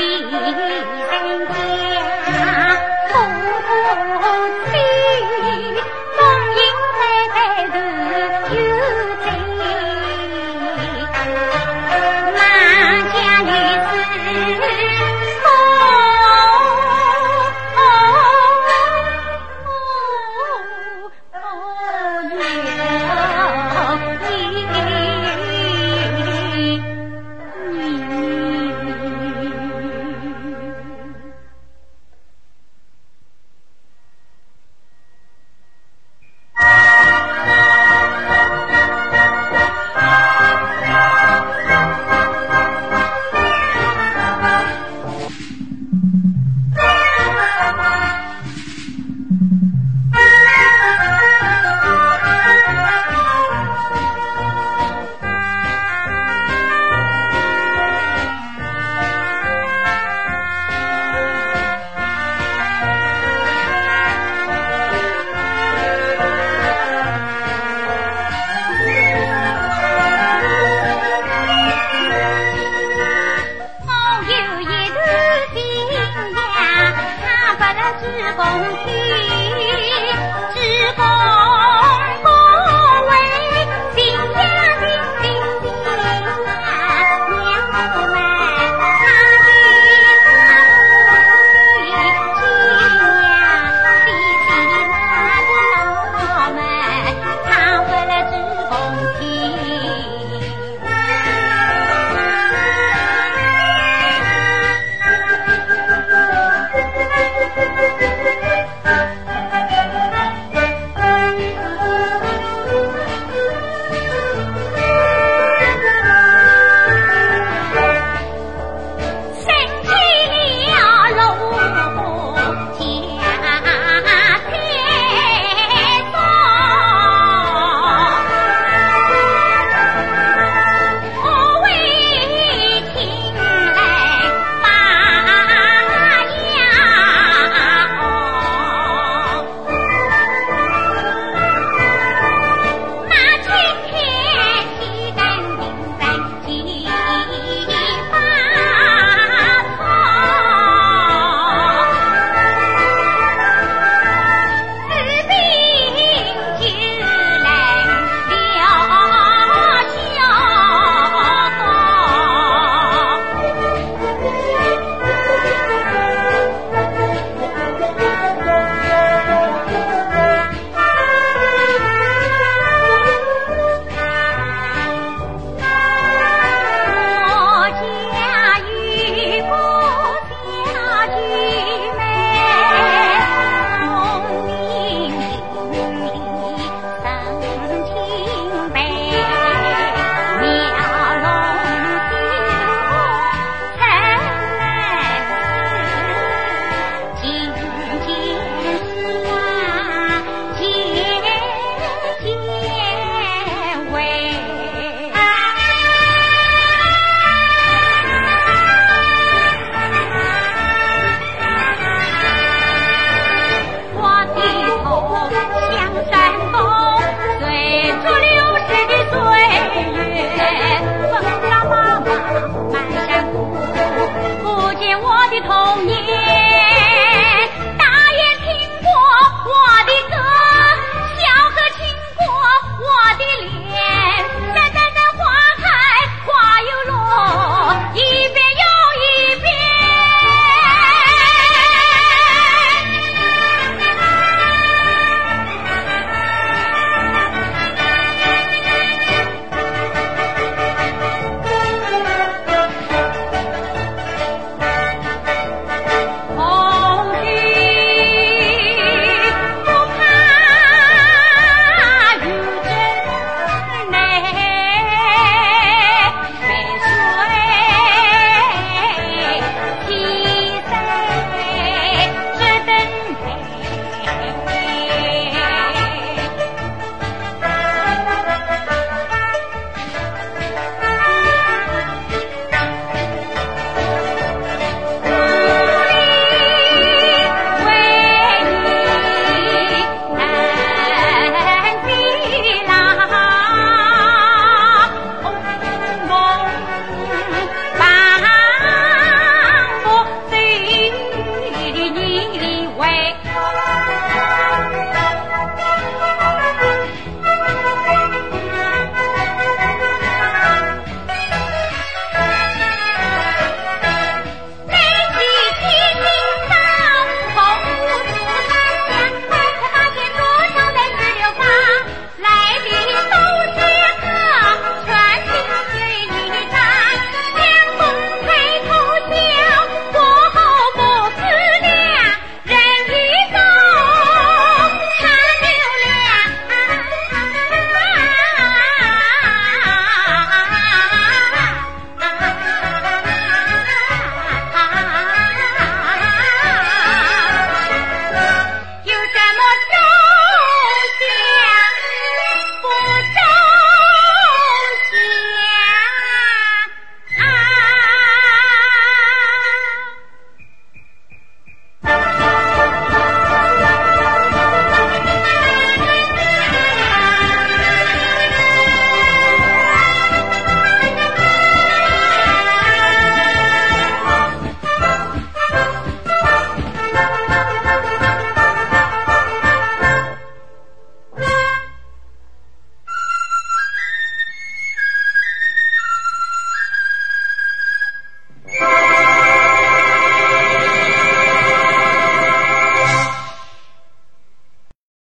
风。